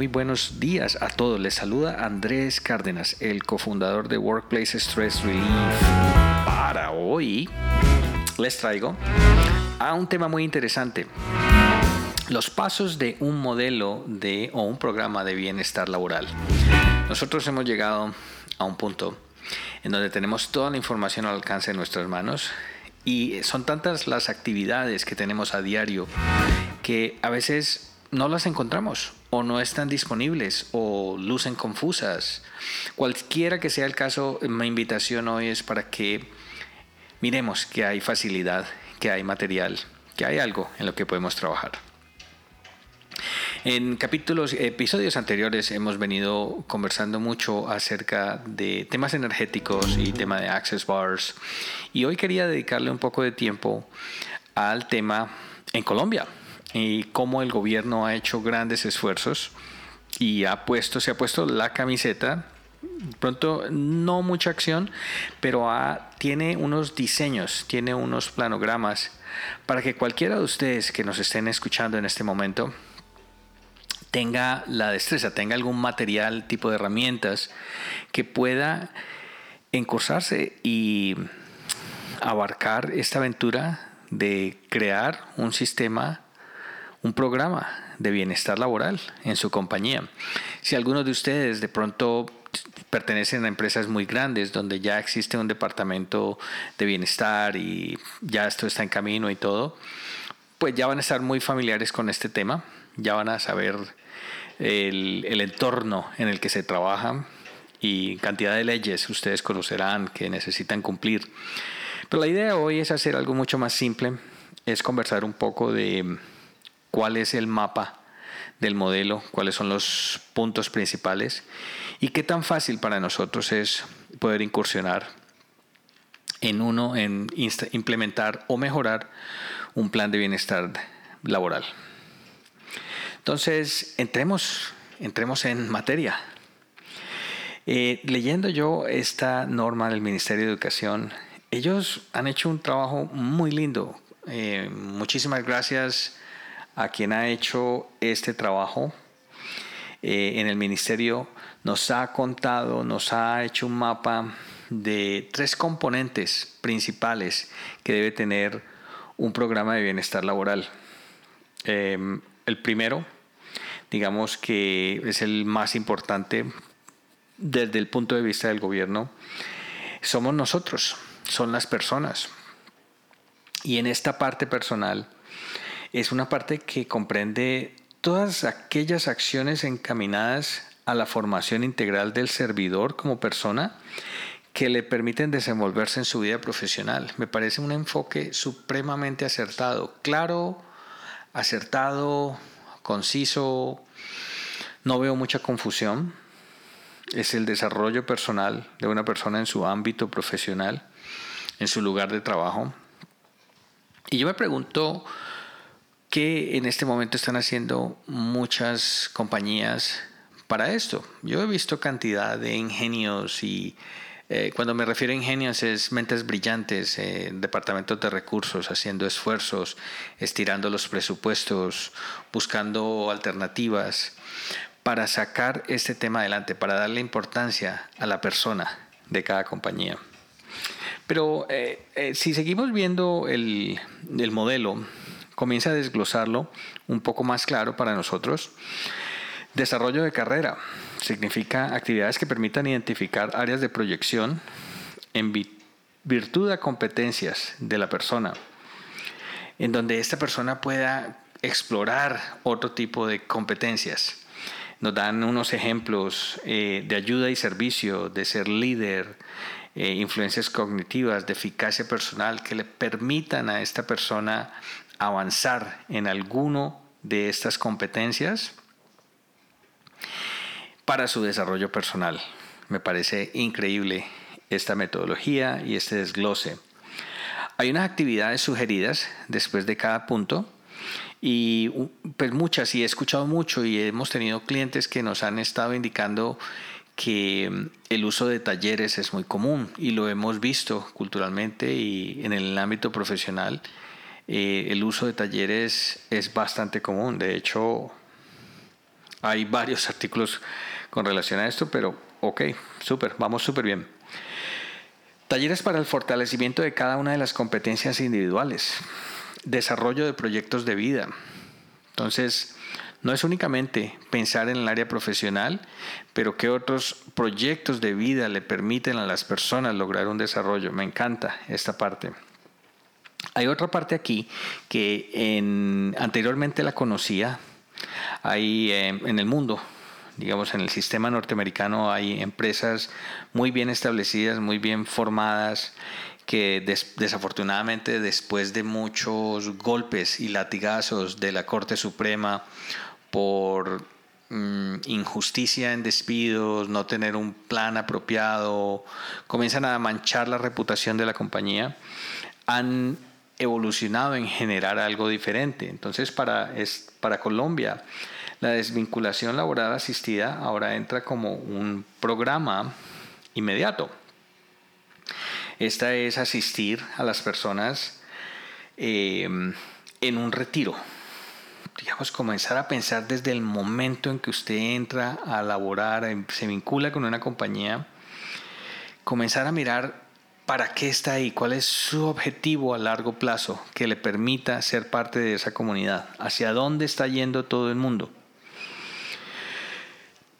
muy buenos días a todos. Les saluda Andrés Cárdenas, el cofundador de Workplace Stress Relief. Para hoy les traigo a un tema muy interesante. Los pasos de un modelo de o un programa de bienestar laboral. Nosotros hemos llegado a un punto en donde tenemos toda la información al alcance de nuestras manos y son tantas las actividades que tenemos a diario que a veces no las encontramos o no están disponibles o lucen confusas. Cualquiera que sea el caso, mi invitación hoy es para que miremos que hay facilidad, que hay material, que hay algo en lo que podemos trabajar. En capítulos, episodios anteriores hemos venido conversando mucho acerca de temas energéticos y tema de access bars. Y hoy quería dedicarle un poco de tiempo al tema en Colombia y cómo el gobierno ha hecho grandes esfuerzos y ha puesto, se ha puesto la camiseta. Pronto no mucha acción, pero tiene unos diseños, tiene unos planogramas para que cualquiera de ustedes que nos estén escuchando en este momento tenga la destreza, tenga algún material, tipo de herramientas que pueda encursarse y abarcar esta aventura de crear un sistema un programa de bienestar laboral en su compañía. Si algunos de ustedes de pronto pertenecen a empresas muy grandes donde ya existe un departamento de bienestar y ya esto está en camino y todo, pues ya van a estar muy familiares con este tema, ya van a saber el, entorno en el que se trabaja y cantidad de leyes ustedes conocerán que necesitan cumplir. Pero la idea hoy es hacer algo mucho más simple, es conversar un poco de cuál es el mapa del modelo, cuáles son los puntos principales y qué tan fácil para nosotros es poder incursionar en uno, en implementar o mejorar un plan de bienestar laboral. Entonces, entremos, entremos en materia. Eh, leyendo yo esta norma del Ministerio de Educación, ellos han hecho un trabajo muy lindo. Eh, muchísimas gracias a quien ha hecho este trabajo eh, en el ministerio, nos ha contado, nos ha hecho un mapa de tres componentes principales que debe tener un programa de bienestar laboral. Em, el primero, digamos que es el más importante desde el punto de vista del gobierno, somos nosotros, son las personas. Y en esta parte personal, es una parte que comprende todas aquellas acciones encaminadas a la formación integral del servidor como persona que le permiten desenvolverse en su vida profesional. Me parece un enfoque supremamente acertado, claro, acertado, conciso, no veo mucha confusión. Es el desarrollo personal de una persona en su ámbito profesional, en su lugar de trabajo. Y yo me pregunto, que en este momento están haciendo muchas compañías para esto. Yo he visto cantidad de ingenios y eh, cuando me refiero a ingenios es mentes brillantes, eh, departamentos de recursos haciendo esfuerzos, estirando los presupuestos, buscando alternativas para sacar este tema adelante, para darle importancia a la persona de cada compañía. Pero eh, si seguimos viendo el, el modelo, comienza a desglosarlo un poco más claro para nosotros. Desarrollo de carrera significa actividades que permitan identificar áreas de proyección en virtud de competencias de la persona, en donde esta persona pueda explorar otro tipo de competencias. Nos dan unos ejemplos eh, de ayuda y servicio, de ser líder, eh, influencias cognitivas, de eficacia personal que le permitan a esta persona avanzar en alguno de estas competencias para su desarrollo personal. Me parece increíble esta metodología y este desglose. Hay unas actividades sugeridas después de cada punto y pues muchas y he escuchado mucho y hemos tenido clientes que nos han estado indicando que el uso de talleres es muy común y lo hemos visto culturalmente y en el ámbito profesional eh, el uso de talleres es bastante común. De hecho, Hay varios artículos con relación a esto, pero ok, súper, vamos súper bien. Talleres para el fortalecimiento de cada una de las competencias individuales. Desarrollo de proyectos de vida. Entonces, no es únicamente pensar en el área profesional, pero qué otros proyectos de vida le permiten a las personas lograr un desarrollo. Me encanta esta parte. Hay otra parte aquí que en, anteriormente la conocía. Hay eh, en el mundo, digamos, en el sistema norteamericano hay empresas muy bien establecidas, muy bien formadas, que desafortunadamente después de muchos golpes y latigazos de la Corte Suprema por mm, injusticia en despidos, no tener un plan apropiado, comienzan a manchar la reputación de la compañía, han evolucionado en generar algo diferente. Entonces, para, es, para Colombia, la desvinculación laboral asistida ahora entra como un programa inmediato. Esta es asistir a las personas eh, en un retiro digamos, comenzar a pensar desde el momento en que usted entra a laborar, se vincula con una compañía, comenzar a mirar para qué está ahí, cuál es su objetivo a largo plazo que le permita ser parte de esa comunidad, hacia dónde está yendo todo el mundo.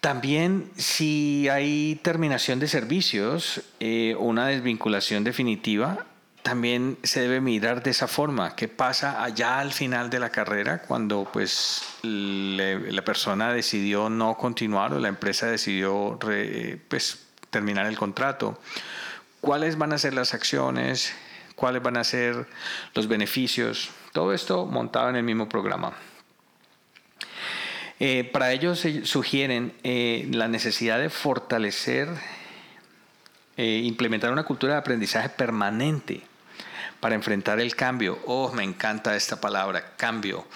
También si hay terminación de servicios, eh, una desvinculación definitiva, también se debe mirar de esa forma, qué pasa allá al final de la carrera cuando pues la persona decidió no continuar o la empresa decidió pues, terminar el contrato. ¿Cuáles van a ser las acciones? ¿Cuáles van a ser los beneficios? Todo esto montado en el mismo programa. Eh, para ello se sugieren eh, la necesidad de fortalecer, eh, implementar una cultura de aprendizaje permanente para enfrentar el cambio. Oh, me encanta esta palabra, cambio.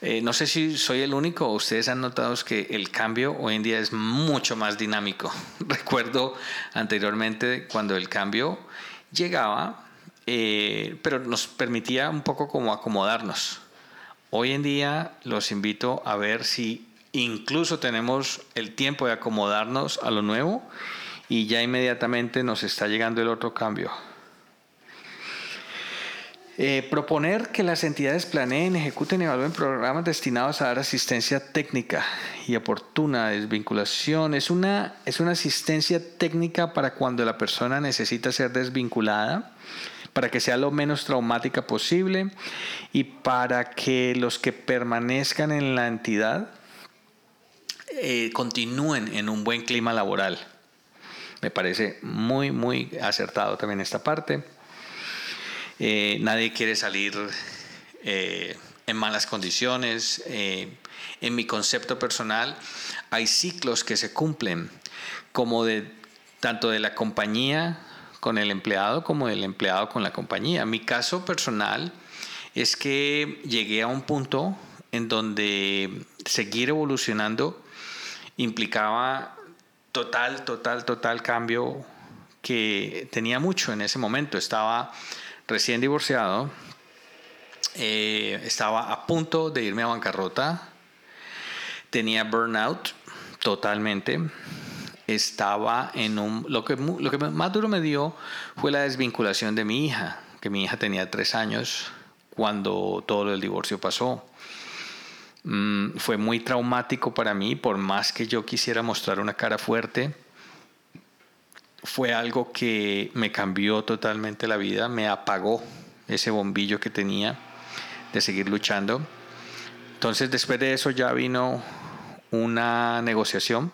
Eh, no sé si soy el único ustedes han notado que el cambio hoy en día es mucho más dinámico. Recuerdo anteriormente cuando el cambio llegaba, eh, pero nos permitía un poco como acomodarnos. Hoy en día los invito a ver si incluso tenemos el tiempo de acomodarnos a lo nuevo y ya inmediatamente nos está llegando el otro cambio. Eh, proponer que las entidades planeen, ejecuten y evalúen programas destinados a dar asistencia técnica y oportuna desvinculación. Es una, es una asistencia técnica para cuando la persona necesita ser desvinculada, para que sea lo menos traumática posible y para que los que permanezcan en la entidad eh, continúen en un buen clima laboral. Me parece muy, muy acertado también esta parte. Eh, nadie quiere salir eh, en malas condiciones. Eh, en mi concepto personal hay ciclos que se cumplen, como de tanto de la compañía con el empleado como del empleado con la compañía. Mi caso personal es que llegué a un punto en donde seguir evolucionando implicaba total, total, total cambio que tenía mucho en ese momento. Estaba recién divorciado, eh, estaba a punto de irme a bancarrota, tenía burnout totalmente, estaba en un... Lo que, lo que más duro me dio fue la desvinculación de mi hija, que mi hija tenía tres años cuando todo el divorcio pasó. Mm, fue muy traumático para mí, por más que yo quisiera mostrar una cara fuerte fue algo que me cambió totalmente la vida, me apagó ese bombillo que tenía de seguir luchando. Entonces después de eso ya vino una negociación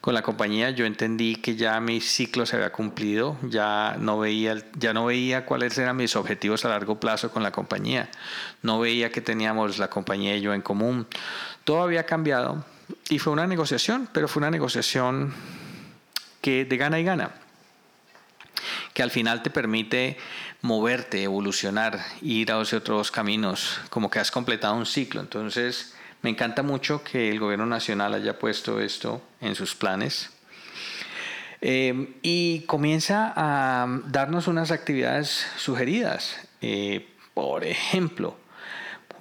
con la compañía. Yo entendí que ya mi ciclo se había cumplido, ya no veía, ya no veía cuáles eran mis objetivos a largo plazo con la compañía. No veía que teníamos la compañía y yo en común. Todo había cambiado y fue una negociación, pero fue una negociación que de gana y gana que al final te permite moverte, evolucionar, ir a otros caminos, como que has completado un ciclo. Entonces, me encanta mucho que el gobierno nacional haya puesto esto en sus planes. Eh, y comienza a darnos unas actividades sugeridas. Eh, por ejemplo,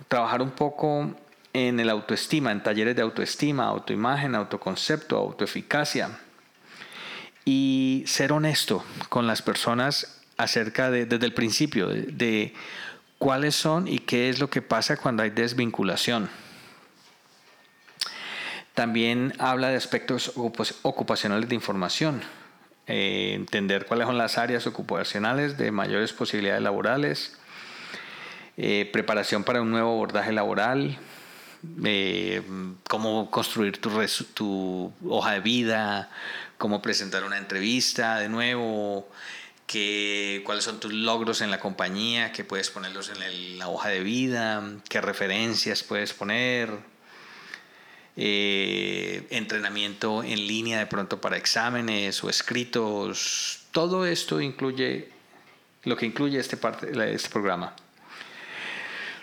trabajar un poco en el autoestima, en talleres de autoestima, autoimagen, autoconcepto, autoeficacia. Y ser honesto con las personas acerca de, desde el principio, de, cuáles son y qué es lo que pasa cuando hay desvinculación. También habla de aspectos ocupacionales de información, eh, entender cuáles son las áreas ocupacionales de mayores posibilidades laborales, eh, preparación para un nuevo abordaje laboral, eh, cómo construir tu, tu, hoja de vida, cómo presentar una entrevista de nuevo, cuáles son tus logros en la compañía, que puedes ponerlos en la hoja de vida, qué referencias puedes poner, eh, entrenamiento en línea de pronto para exámenes o escritos. Todo esto incluye lo que incluye este, parte, este programa.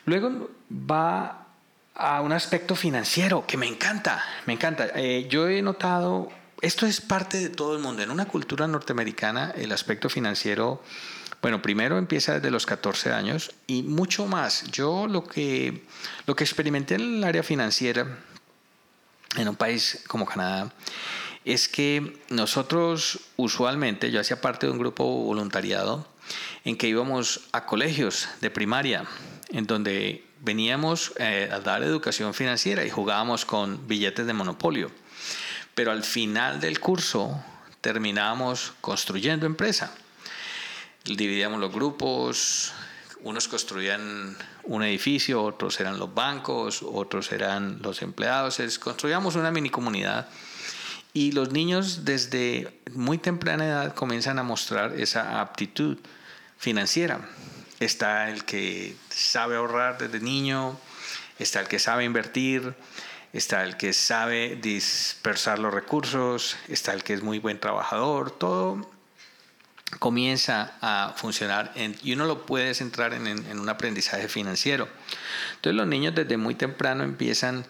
Luego va a un aspecto financiero que me encanta, me encanta. Eh, yo he notado, esto es parte de todo el mundo. En una cultura norteamericana, el aspecto financiero, bueno, primero empieza desde los 14 años y mucho más. Yo lo que, lo que experimenté en el área financiera en un país como Canadá es que nosotros usualmente, yo hacía parte de un grupo voluntariado en que íbamos a colegios de primaria, en donde veníamos eh, a dar educación financiera y jugábamos con billetes de monopolio. Pero al final del curso terminábamos construyendo empresa. Dividíamos los grupos, unos construían un edificio, otros eran los bancos, otros eran los empleados. Construíamos una mini comunidad y los niños desde muy temprana edad comienzan a mostrar esa aptitud financiera. Está el que sabe ahorrar desde niño, está el que sabe invertir, está el que sabe dispersar los recursos, está el que es muy buen trabajador, todo comienza a funcionar y uno lo puede centrar en, en, un aprendizaje financiero. Entonces los niños desde muy temprano empiezan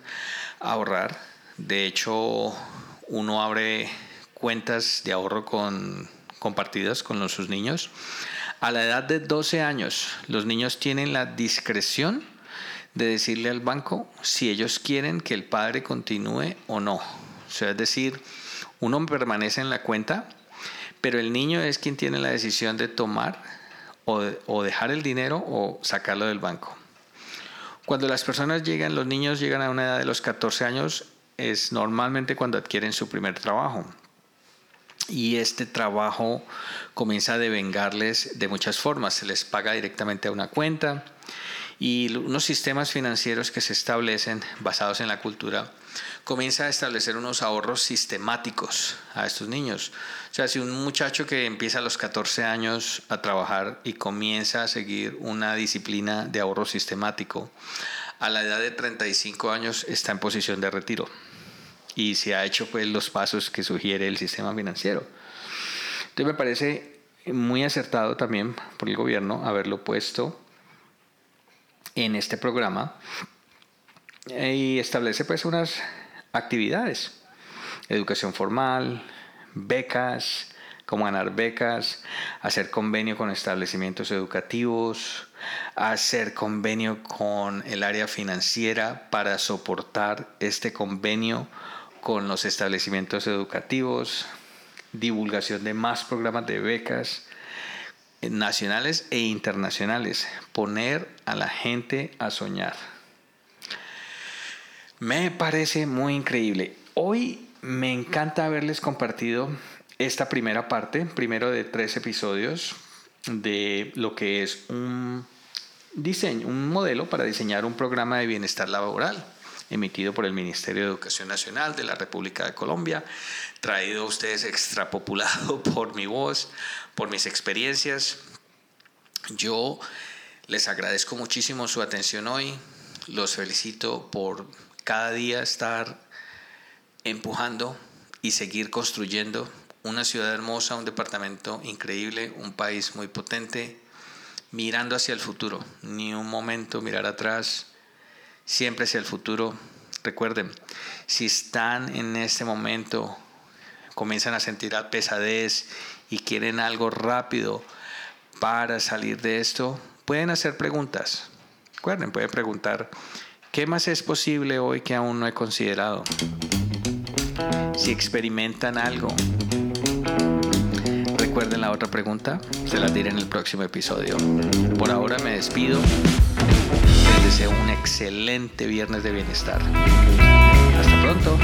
a ahorrar. De hecho, uno abre cuentas de ahorro compartidas con los, sus niños a la edad de 12 años, los niños tienen la discreción de decirle al banco si ellos quieren que el padre continúe o no. O sea, es decir, uno permanece en la cuenta, pero el niño es quien tiene la decisión de tomar o, o dejar el dinero o sacarlo del banco. Cuando las personas llegan, los niños llegan a una edad de los 14 años, es normalmente cuando adquieren su primer trabajo y este trabajo comienza a devengarles de muchas formas. Se les paga directamente a una cuenta y unos sistemas financieros que se establecen basados en la cultura comienza a establecer unos ahorros sistemáticos a estos niños. O sea, si un muchacho que empieza a los 14 años a trabajar y comienza a seguir una disciplina de ahorro sistemático, a la edad de 35 años está en posición de retiro y se ha hecho pues los pasos que sugiere el sistema financiero. Entonces me parece muy acertado también por el gobierno haberlo puesto en este programa y establece pues unas actividades, educación formal, becas, cómo ganar becas, hacer convenio con establecimientos educativos, hacer convenio con el área financiera para soportar este convenio con los establecimientos educativos, divulgación de más programas de becas nacionales e internacionales, poner a la gente a soñar. Me parece muy increíble. Hoy me encanta haberles compartido esta primera parte, primero de tres episodios, de lo que es un diseño, un modelo para diseñar un programa de bienestar laboral emitido por el Ministerio de Educación Nacional de la República de Colombia, traído a ustedes extrapopulado por mi voz, por mis experiencias. Yo les agradezco muchísimo su atención hoy, los felicito por cada día estar empujando y seguir construyendo una ciudad hermosa, un departamento increíble, un país muy potente, mirando hacia el futuro, ni un momento mirar atrás, siempre hacia el futuro. Recuerden, si están en este momento, comienzan a sentir pesadez y quieren algo rápido para salir de esto, pueden hacer preguntas. Recuerden, pueden preguntar ¿Qué más es posible hoy que aún no he considerado? Si experimentan algo, recuerden la otra pregunta, se la diré en el próximo episodio. Por ahora me despido. Un excelente viernes de bienestar. Hasta pronto.